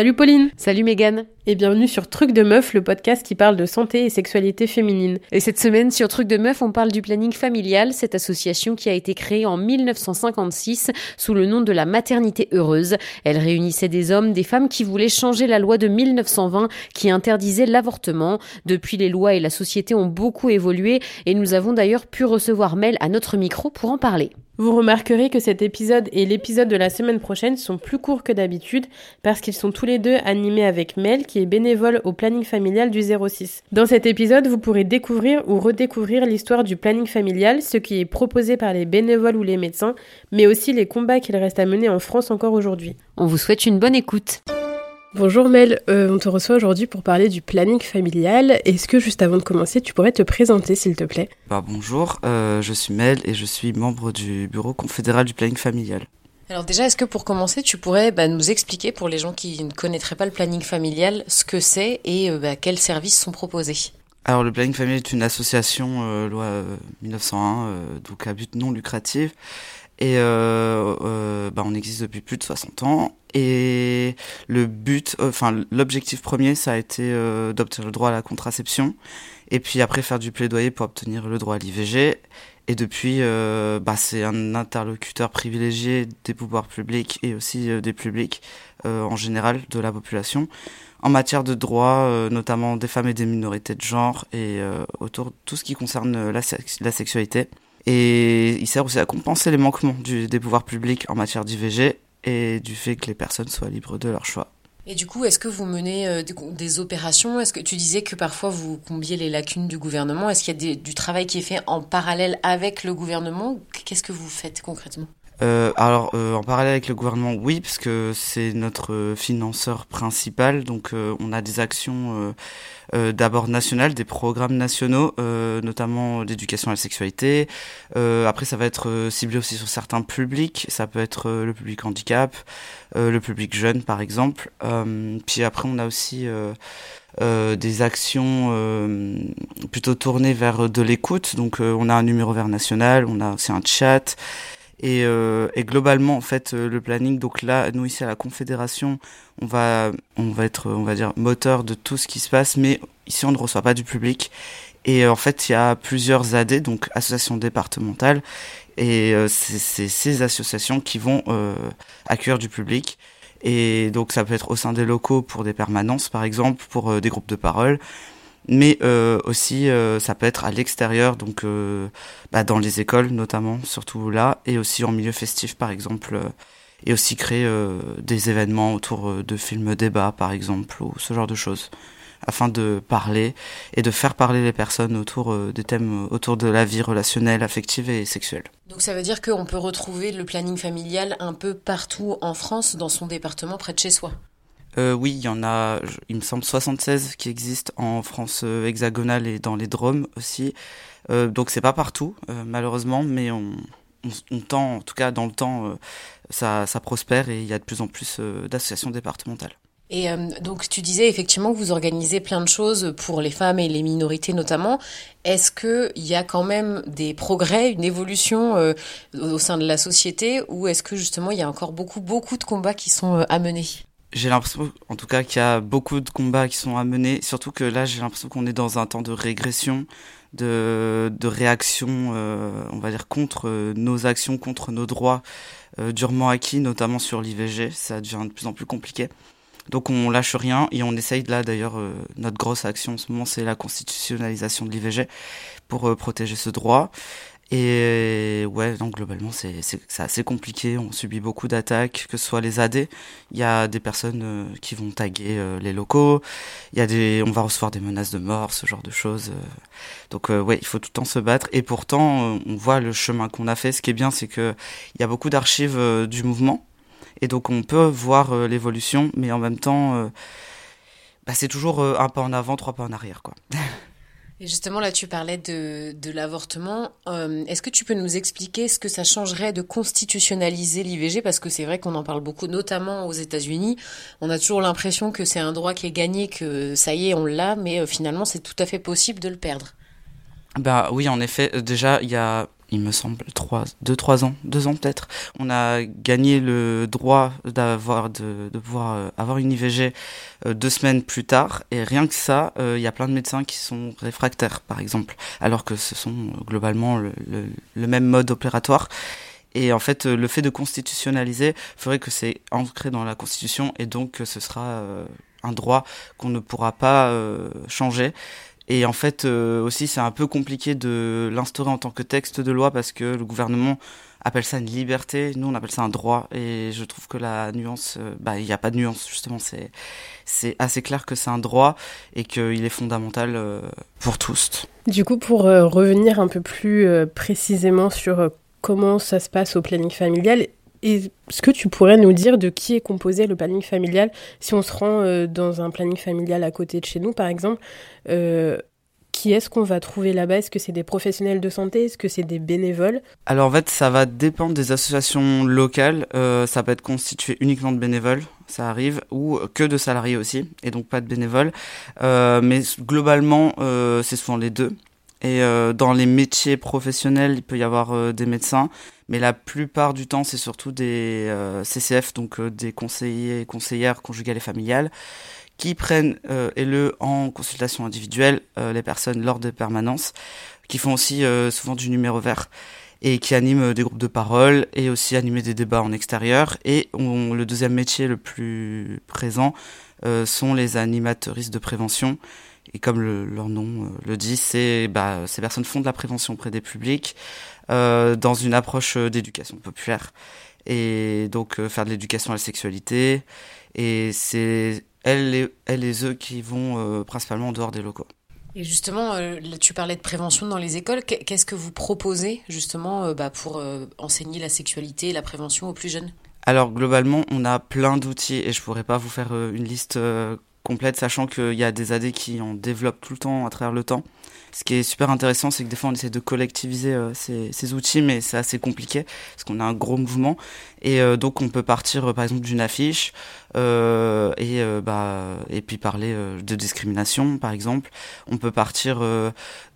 Salut Pauline Salut Megan Et bienvenue sur Truc de Meuf, le podcast qui parle de santé et sexualité féminine. Et cette semaine sur Truc de Meuf, on parle du planning familial, cette association qui a été créée en 1956 sous le nom de la maternité heureuse. Elle réunissait des hommes, des femmes qui voulaient changer la loi de 1920 qui interdisait l'avortement. Depuis, les lois et la société ont beaucoup évolué et nous avons d'ailleurs pu recevoir Mel à notre micro pour en parler. Vous remarquerez que cet épisode et l'épisode de la semaine prochaine sont plus courts que d'habitude parce qu'ils sont tous les deux animés avec Mel qui est bénévole au planning familial du 06. Dans cet épisode, vous pourrez découvrir ou redécouvrir l'histoire du planning familial, ce qui est proposé par les bénévoles ou les médecins, mais aussi les combats qu'il reste à mener en France encore aujourd'hui. On vous souhaite une bonne écoute. Bonjour Mel, euh, on te reçoit aujourd'hui pour parler du planning familial. Est-ce que juste avant de commencer, tu pourrais te présenter s'il te plaît? Bah, Bonjour, euh, je suis Mel et je suis membre du bureau confédéral du planning familial. Alors déjà, est-ce que pour commencer, tu pourrais bah, nous expliquer pour les gens qui ne connaîtraient pas le planning familial ce que c'est et euh, bah, quels services sont proposés? Alors le planning familial est une association loi 1901 donc à but non lucratif et bah, on existe depuis plus de 60 ans et le but, euh, enfin l'objectif premier, ça a été euh, d'obtenir le droit à la contraception, et puis après faire du plaidoyer pour obtenir le droit à l'IVG. Et depuis, euh, bah, c'est un interlocuteur privilégié des pouvoirs publics et aussi des publics en général de la population en matière de droits, notamment des femmes et des minorités de genre et autour de tout ce qui concerne la, la sexualité. Et il sert aussi à compenser les manquements du, des pouvoirs publics en matière d'IVG et du fait que les personnes soient libres de leur choix. Et du coup, est-ce que vous menez euh, des, opérations? Est-ce que tu disais que parfois vous combiez les lacunes du gouvernement? Est-ce qu'il y a du travail qui est fait en parallèle avec le gouvernement? Qu'est-ce que vous faites concrètement? Euh, alors euh, en parallèle avec le gouvernement, oui, parce que c'est notre financeur principal. Donc euh, on a des actions d'abord nationales, des programmes nationaux, notamment d'éducation à la sexualité. après, ça va être ciblé aussi sur certains publics. Ça peut être le public handicap, le public jeune, par exemple. puis après, on a aussi des actions plutôt tournées vers de l'écoute. Donc on a un numéro vert national, on a aussi un chat. Et, euh, et, globalement, en fait, euh, le planning, donc là, nous ici à la Confédération, on va, on va être, on va dire, moteur de tout ce qui se passe, mais ici on ne reçoit pas du public. Et euh, en fait, il y a plusieurs AD, donc associations départementales, et euh, c'est ces associations qui vont accueillir du public. Et donc ça peut être au sein des locaux pour des permanences, par exemple, pour des groupes de parole mais euh, aussi euh, ça peut être à l'extérieur, donc euh, bah, dans les écoles notamment, surtout là, et aussi en milieu festif par exemple, et aussi créer des événements autour de films débats par exemple, ou ce genre de choses, afin de parler et de faire parler les personnes autour des thèmes autour de la vie relationnelle, affective et sexuelle. Donc ça veut dire qu'on peut retrouver le planning familial un peu partout en France, dans son département, près de chez soi? Euh, oui, il y en a, il me semble, 76 qui existent en France euh, hexagonale et dans les Drômes aussi. Euh, donc c'est pas partout, euh, malheureusement, mais on, tend, en tout cas dans le temps, ça, ça prospère et il y a de plus en plus d'associations départementales. Et donc tu disais effectivement que vous organisez plein de choses pour les femmes et les minorités notamment. Est-ce qu'il y a quand même des progrès, une évolution au sein de la société ou est-ce que justement il y a encore beaucoup, beaucoup de combats qui sont à mener? J'ai l'impression, en tout cas, qu'il y a beaucoup de combats qui sont à mener. Surtout que là, j'ai l'impression qu'on est dans un temps de régression, de, de réaction, euh, on va dire, contre euh, nos actions, contre nos droits euh, durement acquis, notamment sur l'IVG. Ça devient de plus en plus compliqué. Donc on lâche rien et on essaye là d'ailleurs notre grosse action en ce moment c'est la constitutionnalisation de l'IVG pour protéger ce droit et ouais, donc globalement, c'est assez compliqué. On subit beaucoup d'attaques, que ce soit les AD. Il y a des personnes euh, qui vont taguer euh, les locaux. Il y a des, on va recevoir des menaces de mort, ce genre de choses. Euh. Donc ouais, il faut tout le temps se battre. Et pourtant, on voit le chemin qu'on a fait. Ce qui est bien, c'est que il y a beaucoup d'archives du mouvement. Et donc on peut voir l'évolution, mais en même temps, bah, c'est toujours un pas en avant, trois pas en arrière, quoi. Justement, là, tu parlais de, de l'avortement. Euh, Est-ce que tu peux nous expliquer ce que ça changerait de constitutionnaliser l'IVG Parce que c'est vrai qu'on en parle beaucoup, notamment aux États-Unis. On a toujours l'impression que c'est un droit qui est gagné, que ça y est, on l'a, mais euh, finalement, c'est tout à fait possible de le perdre. Bah oui, en effet. Déjà, il y a il me semble, trois, deux, trois ans, deux ans peut-être. On a gagné le droit d'avoir, de, de pouvoir euh, avoir une IVG euh, deux semaines plus tard. Et rien que ça, euh, il y a plein de médecins qui sont réfractaires, par exemple, alors que ce sont globalement le, le, même mode opératoire. Et en fait, le fait de constitutionnaliser ferait que c'est ancré dans la Constitution et donc ce sera un droit qu'on ne pourra pas changer. Et en fait, euh, aussi, c'est un peu compliqué de l'instaurer en tant que texte de loi parce que le gouvernement appelle ça une liberté, nous on appelle ça un droit. Et je trouve que la nuance, euh, bah il n'y a pas de nuance justement. C'est assez clair que c'est un droit et qu'il est fondamental euh, pour tous. Du coup, pour revenir un peu plus précisément sur comment ça se passe au planning familial, est-ce que tu pourrais nous dire de qui est composé le planning familial Si on se rend euh, dans un planning familial à côté de chez nous, par exemple, euh, qui est-ce qu'on va trouver là-bas? Est-ce que c'est des professionnels de santé? Est-ce que c'est des bénévoles? Alors en fait, ça va dépendre des associations locales. Euh, ça peut être constitué uniquement de bénévoles, ça arrive, ou que de salariés aussi, et donc pas de bénévoles. mais globalement, c'est souvent les deux. Et dans les métiers professionnels, il peut y avoir des médecins, mais la plupart du temps, c'est surtout des euh, CCF, donc euh, des conseillers et conseillères conjugales et familiales, qui prennent euh, et le en consultation individuelle les personnes lors de permanences, qui font aussi souvent du numéro vert et qui animent des groupes de parole et aussi animer des débats en extérieur. Et le deuxième métier le plus présent sont les animateuristes de prévention. Et comme leur nom le dit, c'est bah, ces personnes font de la prévention auprès des publics, euh, dans une approche euh, d'éducation populaire. Et donc euh, faire de l'éducation à la sexualité. Et c'est elles et, elles et eux qui vont principalement en dehors des locaux. Et justement, tu parlais de prévention dans les écoles. Qu'est-ce que vous proposez justement bah, pour enseigner la sexualité et la prévention aux plus jeunes? Alors globalement, on a plein d'outils et je pourrais pas vous faire une liste complète, sachant qu'il y a des AD qui en développent tout le temps à travers le temps. Ce qui est super intéressant, c'est que des fois on essaie de collectiviser euh, ces, ces, outils, mais c'est assez compliqué parce qu'on a un gros mouvement. Et euh, donc on peut partir euh, par exemple d'une affiche et bah et puis parler de discrimination par exemple. On peut partir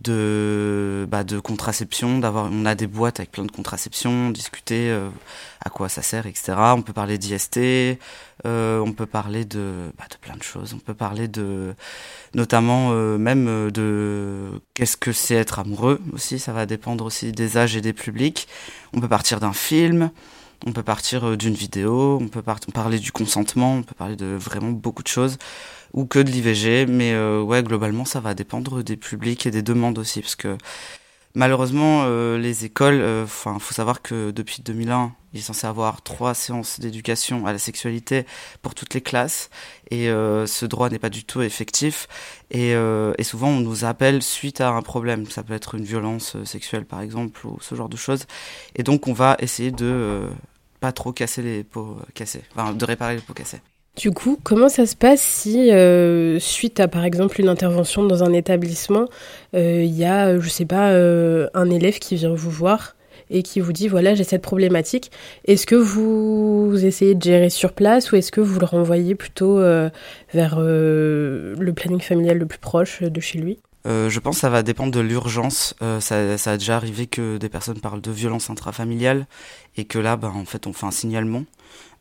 de bah, de contraception, d'avoir on a des boîtes avec plein de contraception, discuter à quoi ça sert, etc. On peut parler d'IST, on peut parler de bah, de plein de choses. On peut parler de notamment même de qu'est-ce que c'est être amoureux aussi. Ça va dépendre aussi des âges et des publics. On peut partir d'un film. On peut partir euh, d'une vidéo, on peut parler du consentement, on peut parler de vraiment beaucoup de choses, ou que de l'IVG, mais euh, ouais, globalement, ça va dépendre des publics et des demandes aussi, parce que malheureusement, euh, les écoles, enfin, faut savoir que depuis 2001, il est censé avoir trois séances d'éducation à la sexualité pour toutes les classes, et ce droit n'est pas du tout effectif, et, et, souvent on nous appelle suite à un problème, ça peut être une violence sexuelle par exemple, ou ce genre de choses, et donc on va essayer de pas trop casser les pots cassés, enfin de réparer les pots cassés. Du coup, comment ça se passe si, euh, suite à par exemple une intervention dans un établissement, euh, il y a, je sais pas, euh, un élève qui vient vous voir et qui vous dit voilà, j'ai cette problématique. Est-ce que vous essayez de gérer sur place ou est-ce que vous le renvoyez plutôt vers le planning familial le plus proche de chez lui? Je pense que ça va dépendre de l'urgence. Ça, ça, a déjà arrivé que des personnes parlent de violence intrafamiliale et que là, ben, en fait, on fait un signalement.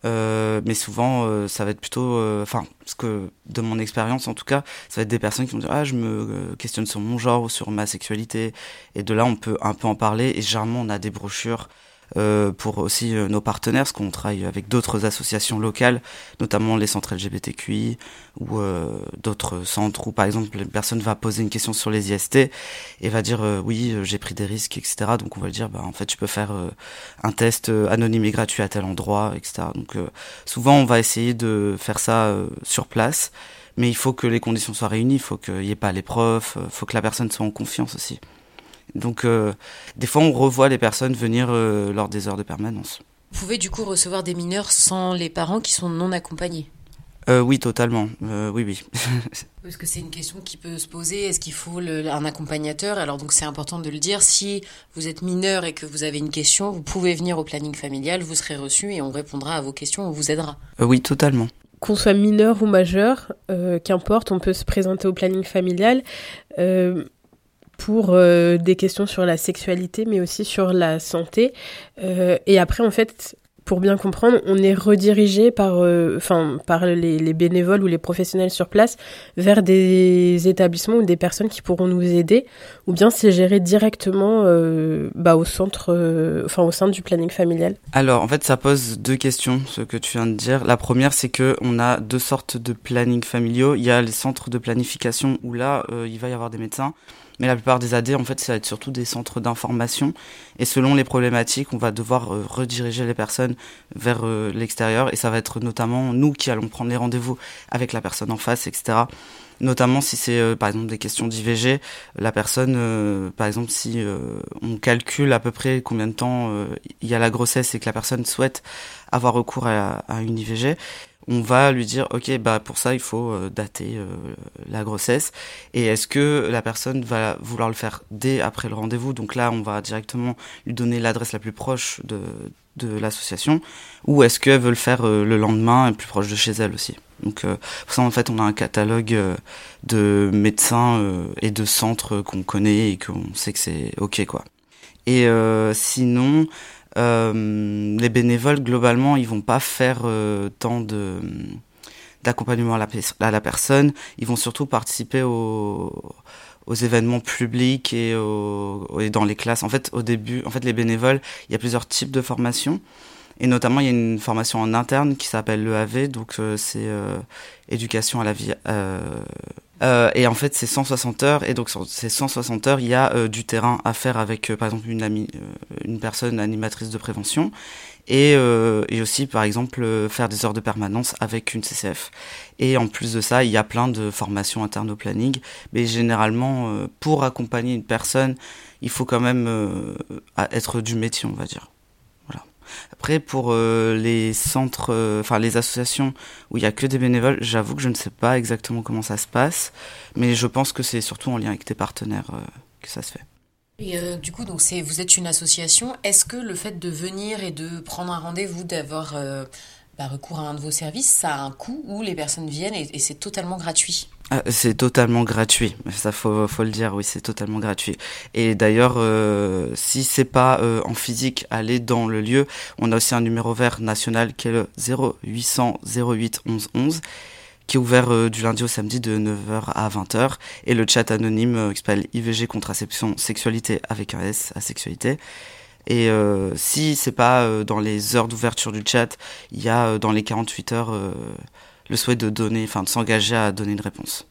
Euh, mais souvent, euh, ça va être plutôt, euh, enfin, ce que de mon expérience en tout cas, ça va être des personnes qui vont dire ah je me questionne sur mon genre ou sur ma sexualité. Et de là on peut un peu en parler. Et généralement on a des brochures euh, pour aussi euh, nos partenaires, parce qu'on travaille avec d'autres associations locales, notamment les centres LGBTQI ou euh, d'autres centres où par exemple une personne va poser une question sur les IST et va dire oui j'ai pris des risques etc. Donc on va dire bah en fait tu peux faire un test anonyme et gratuit à tel endroit etc. Donc souvent on va essayer de faire ça sur place mais il faut que les conditions soient réunies, il faut qu'il n'y ait pas les profs, il faut que la personne soit en confiance aussi. Donc, euh, des fois, on revoit les personnes venir euh, lors des heures de permanence. Vous pouvez du coup recevoir des mineurs sans les parents qui sont non accompagnés? Euh, oui, totalement. Euh, oui, oui. Parce que c'est une question qui peut se poser. Est-ce qu'il faut le, un accompagnateur? Alors donc c'est important de le dire. Si vous êtes mineur et que vous avez une question, vous pouvez venir au planning familial, vous serez reçu et on répondra à vos questions, on vous aidera. Euh, oui, totalement. Qu'on soit mineur ou majeur, qu'importe, on peut se présenter au planning familial pour euh, des questions sur la sexualité, mais aussi sur la santé. Euh, et après, en fait, pour bien comprendre, on est redirigé par, euh, enfin, par les, bénévoles ou les professionnels sur place vers des établissements ou des personnes qui pourront nous aider, ou bien c'est géré directement euh, bah, au centre, enfin au sein du planning familial. Alors, en fait, ça pose deux questions, ce que tu viens de dire. La première, c'est que on a deux sortes de planning familiaux. Il y a les centres de planification où là, il va y avoir des médecins mais la plupart des AD, en fait, ça va être surtout des centres d'information. Et selon les problématiques, on va devoir euh, rediriger les personnes vers euh, l'extérieur. Et ça va être notamment nous qui allons prendre les rendez-vous avec la personne en face, etc. Notamment si c'est euh, par exemple des questions d'IVG, la personne, par exemple, si on calcule à peu près combien de temps il y a la grossesse et que la personne souhaite avoir recours à, à une IVG, on va lui dire ok bah pour ça il faut euh, dater euh, la grossesse. Et est-ce que la personne va vouloir le faire dès après le rendez-vous? Donc là on va directement lui donner l'adresse la plus proche de, de l'association. Ou est-ce qu'elle veut le faire euh, le lendemain plus proche de chez elle aussi? Donc pour ça en fait on a un catalogue de médecins et de centres qu'on connaît et qu'on sait que c'est ok quoi. Et sinon les bénévoles, globalement, ils vont pas faire euh, tant de d'accompagnement à la, à la personne. Ils vont surtout participer aux, aux événements publics et, et dans les classes. En fait, au début, en fait, les bénévoles, il y a plusieurs types de formations. Et notamment, il y a une formation en interne qui s'appelle l'EAV, donc euh, c'est euh, éducation à la vie. Euh, et en fait, c'est 160 heures. Et donc, sur ces 160 heures, il y a du terrain à faire avec, par exemple, une personne animatrice de prévention. Et, et aussi, par exemple, faire des heures de permanence avec une CCF. Et en plus de ça, il y a plein de formations internes au planning. Mais généralement, pour accompagner une personne, il faut quand même être du métier, on va dire. Après, pour euh, les centres, euh, enfin les associations où il y a que des bénévoles, j'avoue que je ne sais pas exactement comment ça se passe, mais je pense que c'est surtout en lien avec tes partenaires euh, que ça se fait. Et du coup, donc c'est vous êtes une association. Est-ce que le fait de venir et de prendre un rendez-vous, d'avoir bah, recours à un de vos services, ça a un coût où les personnes viennent et c'est totalement gratuit? Ah, c'est totalement gratuit, ça faut, faut le dire, oui, c'est totalement gratuit. Et d'ailleurs, euh, si c'est pas euh, en physique, aller dans le lieu. On a aussi un numéro vert national qui est le 0800 08 11 11 qui est ouvert euh, du lundi au samedi de 9h à 20h et le chat anonyme euh, qui s'appelle IVG contraception sexualité avec un S à sexualité. Et euh, si c'est pas dans les heures d'ouverture du chat, il y a dans les 48 heures le souhait de donner, enfin de s'engager à donner une réponse.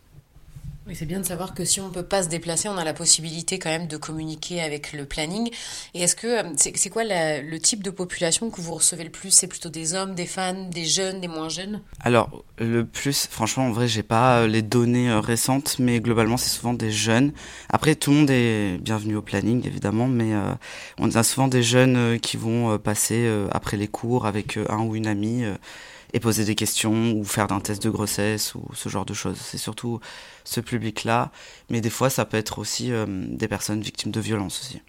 Oui, c'est bien de savoir que si on ne peut pas se déplacer, on a la possibilité quand même de communiquer avec le planning. Et est-ce que euh, c'est quoi le type de population que vous recevez le plus? C'est plutôt des hommes, des femmes, des jeunes, des moins jeunes? Alors le plus, franchement, en vrai, j'ai pas euh, les données euh, récentes, mais globalement, c'est souvent des jeunes. Après, tout le monde est bienvenu au planning, évidemment, mais on a souvent des jeunes qui vont passer après les cours avec un ou une amie et poser des questions ou faire un test de grossesse ou ce genre de choses. C'est surtout ce public-là, mais des fois ça peut être aussi euh, des personnes victimes de violences aussi.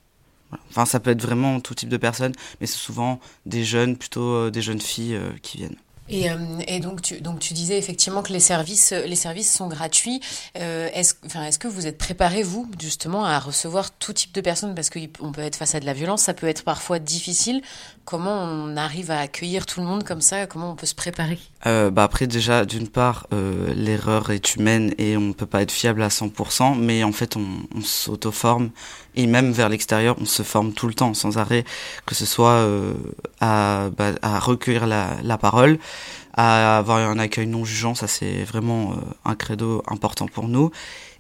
Enfin, ça peut être vraiment tout type de personnes, mais c'est souvent des jeunes, plutôt euh, des jeunes filles euh, qui viennent. Et, euh, et, donc, tu, donc tu disais effectivement que les services, les services sont gratuits. Euh, est-ce, enfin, est-ce que vous êtes préparé, vous, justement, à recevoir tout type de personnes? Parce qu'on peut être face à de la violence, ça peut être parfois difficile. Comment on arrive à accueillir tout le monde comme ça? Comment on peut se préparer? Euh, bah Après, déjà, d'une part, euh, l'erreur est humaine et on ne peut pas être fiable à 100%, mais en fait, on, on s'auto-forme. Et même vers l'extérieur, on se forme tout le temps, sans arrêt, que ce soit euh, à, bah, à recueillir la, la parole, à avoir un accueil non jugeant, ça c'est vraiment euh, un credo important pour nous.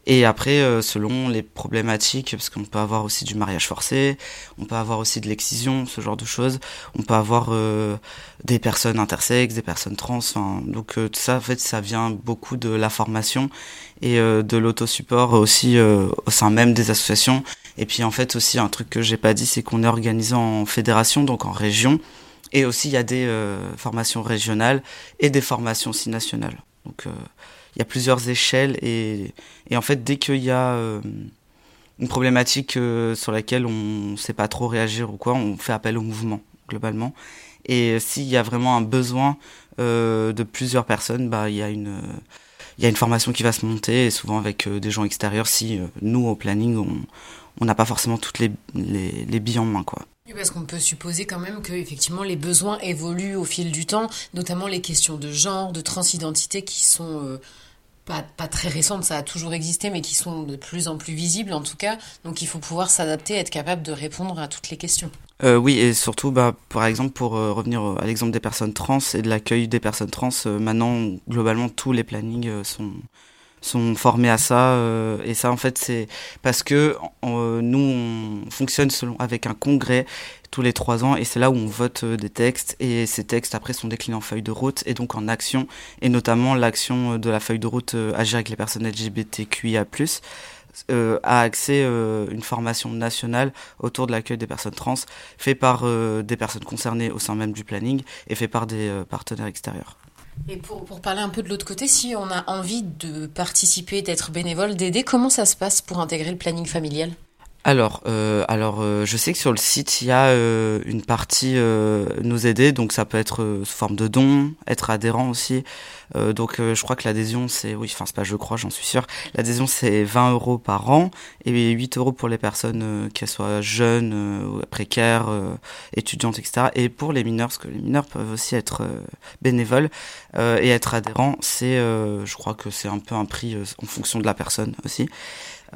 Et après, euh, selon les problématiques, parce qu'on peut avoir aussi du mariage forcé, on peut avoir aussi de l'excision, ce genre de choses. On peut avoir euh, des personnes intersexes, des personnes trans. donc tout ça, en fait, ça vient beaucoup de la formation et de l'autosupport aussi au sein même des associations. Et puis en fait aussi un truc que j'ai pas dit, c'est qu'on est organisé en fédération, donc en région. Et aussi, il y a des euh, formations régionales et des formations aussi nationales. Donc, euh, il y a plusieurs échelles et, et en fait, dès qu'il y a euh, une problématique sur laquelle on ne sait pas trop réagir ou quoi, on fait appel au mouvement globalement. Et s'il y a vraiment un besoin de plusieurs personnes, bah il y a une il y a une formation qui va se monter, et souvent avec des gens extérieurs, si nous, au planning, on n'a pas forcément toutes les, les, les billes en main, quoi. Parce qu'on peut supposer quand même que effectivement les besoins évoluent au fil du temps, notamment les questions de genre, de transidentité qui sont euh, pas, pas, très récentes, ça a toujours existé, mais qui sont de plus en plus visibles en tout cas. Donc il faut pouvoir s'adapter, être capable de répondre à toutes les questions. Euh, oui, et surtout, bah, par exemple, pour euh, revenir à l'exemple des personnes trans et de l'accueil des personnes trans, maintenant, globalement, tous les plannings sont, sont formés à ça euh, et ça en fait c'est parce que euh, nous on fonctionne selon avec un congrès tous les trois ans et c'est là où on vote euh, des textes et ces textes après sont déclinés en feuille de route et donc en action et notamment l'action de la feuille de route agir avec les personnes LGBTQIA+ euh, a accès euh, une formation nationale autour de l'accueil des personnes trans, fait par des personnes concernées au sein même du planning et fait par des partenaires extérieurs. Et pour, parler un peu de l'autre côté, si on a envie de participer, d'être bénévole, d'aider, comment ça se passe pour intégrer le planning familial? Alors, euh, alors euh, je sais que sur le site il y a euh, une partie euh, nous aider, donc ça peut être euh, sous forme de don, être adhérent aussi. donc je crois que l'adhésion c'est, oui, enfin c'est pas je crois, j'en suis sûr. L'adhésion c'est 20 euros par an et 8 euros pour les personnes qu'elles soient jeunes, précaires, étudiantes, etc. Et pour les mineurs, parce que les mineurs peuvent aussi être bénévoles et être adhérents, c'est, je crois que c'est un peu un prix en fonction de la personne aussi.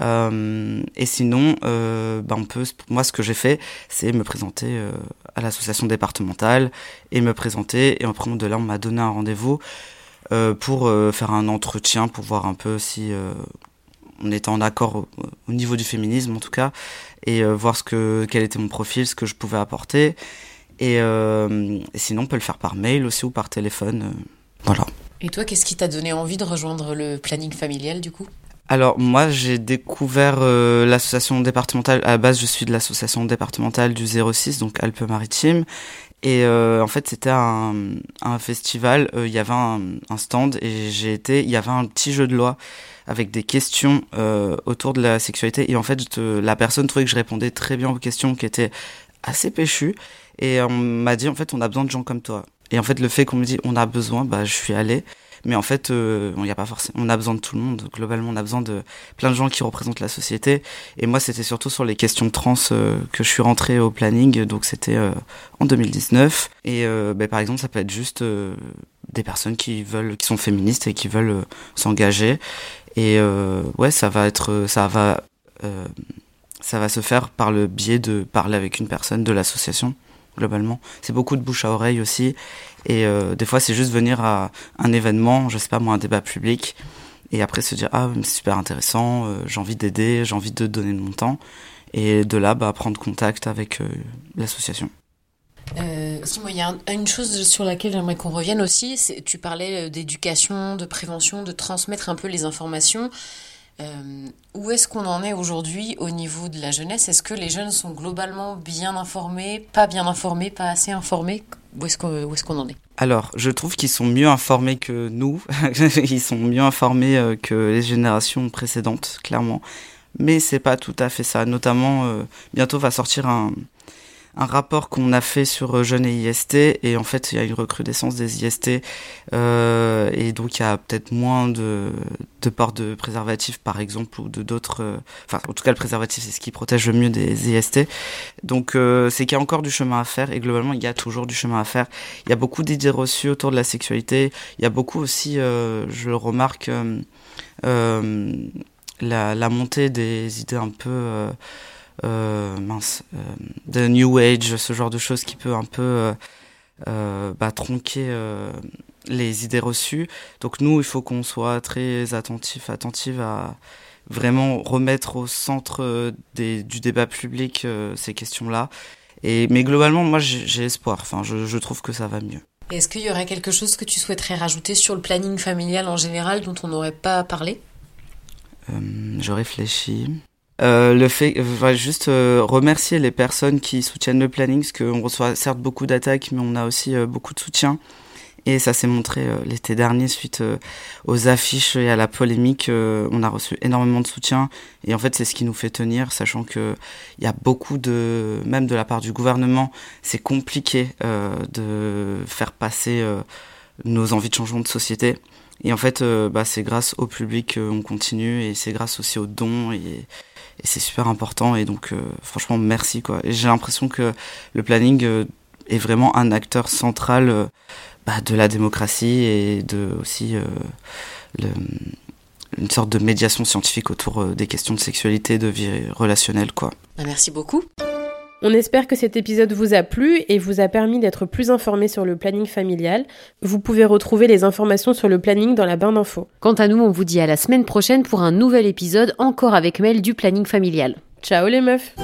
Euh, et sinon, euh, ben on moi, ce que j'ai fait, c'est me présenter euh, à l'association départementale et me présenter. Et après, de là, on m'a donné un rendez-vous pour faire un entretien pour voir un peu si on était en accord au, au, niveau du féminisme, en tout cas, et voir ce que, quel était mon profil, ce que je pouvais apporter. Et, et sinon, on peut le faire par mail aussi ou par téléphone. voilà. Et toi, qu'est-ce qui t'a donné envie de rejoindre le planning familial, du coup? Alors moi j'ai découvert euh, l'association départementale, à la base je suis de l'association départementale du 06, donc Alpes-Maritimes, et euh, en fait c'était un, un, festival, euh, il y avait un, un stand et j'ai été, il y avait un petit jeu de loi avec des questions euh, autour de la sexualité et en fait la personne trouvait que je répondais très bien aux questions qui étaient assez péchues et on m'a dit en fait on a besoin de gens comme toi. Et en fait le fait qu'on me dit on a besoin, bah je suis allé. Mais en fait, euh, il y a pas forcément. On a besoin de tout le monde. Globalement, on a besoin de plein de gens qui représentent la société. Et moi, c'était surtout sur les questions trans euh, que je suis rentré au planning. Donc, c'était euh, en 2019. Et euh, ben, par exemple, ça peut être juste des personnes qui veulent, qui sont féministes et qui veulent s'engager. Et ouais, ça va être, ça va, ça va se faire par le biais de parler avec une personne de l'association globalement. C'est beaucoup de bouche à oreille aussi. Et euh, des fois, c'est juste venir à un événement, je sais pas moi, un débat public, et après se dire ah c'est super intéressant, euh, j'ai envie d'aider, j'ai envie de donner mon temps, et de là bah, prendre contact avec euh, l'association. Euh, il y a un, une chose sur laquelle j'aimerais qu'on revienne aussi, tu parlais d'éducation, de prévention, de transmettre un peu les informations. Euh, où est-ce qu'on en est aujourd'hui au niveau de la jeunesse? Est-ce que les jeunes sont globalement bien informés, pas bien informés, pas assez informés? Où est-ce qu'on en est? Alors, je trouve qu'ils sont mieux informés que nous. Ils sont mieux informés euh, que les générations précédentes, clairement. Mais c'est pas tout à fait ça. Notamment, euh, bientôt va sortir un, un rapport qu'on a fait sur euh, jeunes et IST et en fait il y a une recrudescence des IST euh, et donc il y a peut-être moins de, de port de préservatifs par exemple ou de d'autres euh, enfin en tout cas le préservatif c'est ce qui protège le mieux des IST donc euh, c'est qu'il y a encore du chemin à faire et globalement il y a toujours du chemin à faire. Il y a beaucoup d'idées reçues autour de la sexualité. Il y a beaucoup aussi euh, je le remarque la, la montée des idées un peu mince, euh, de New Age, ce genre de choses qui peut un peu euh, euh bah, tronquer euh, les idées reçues. Donc nous, il faut qu'on soit très attentif, attentive à vraiment remettre au centre des, du débat public ces questions-là. Et mais globalement, moi, j'ai espoir. Enfin, je, je trouve que ça va mieux. Est-ce qu'il y aurait quelque chose que tu souhaiterais rajouter sur le planning familial en général dont on n'aurait pas parlé? Euh, Je réfléchis. Euh, le fait, va juste euh, remercier les personnes qui soutiennent le planning, parce qu'on reçoit certes beaucoup d'attaques, mais on a aussi euh, beaucoup de soutien. Et ça s'est montré euh, l'été dernier suite aux affiches et à la polémique. on a reçu énormément de soutien. Et en fait, c'est ce qui nous fait tenir, sachant que il y a beaucoup de, même de la part du gouvernement, c'est compliqué de faire passer nos envies de changement de société. Et en fait, bah, c'est grâce au public qu'on continue et c'est grâce aussi aux dons et, et c'est super important. Et donc, franchement, merci quoi. J'ai l'impression que le planning est vraiment un acteur central bah, de la démocratie et de aussi une sorte de médiation scientifique autour euh, des questions de sexualité, de vie relationnelle, quoi. Bah, merci beaucoup. On espère que cet épisode vous a plu et vous a permis d'être plus informé sur le planning familial. Vous pouvez retrouver les informations sur le planning dans la barre d'infos. Quant à nous, on vous dit à la semaine prochaine pour un nouvel épisode encore avec Mel du planning familial. Ciao les meufs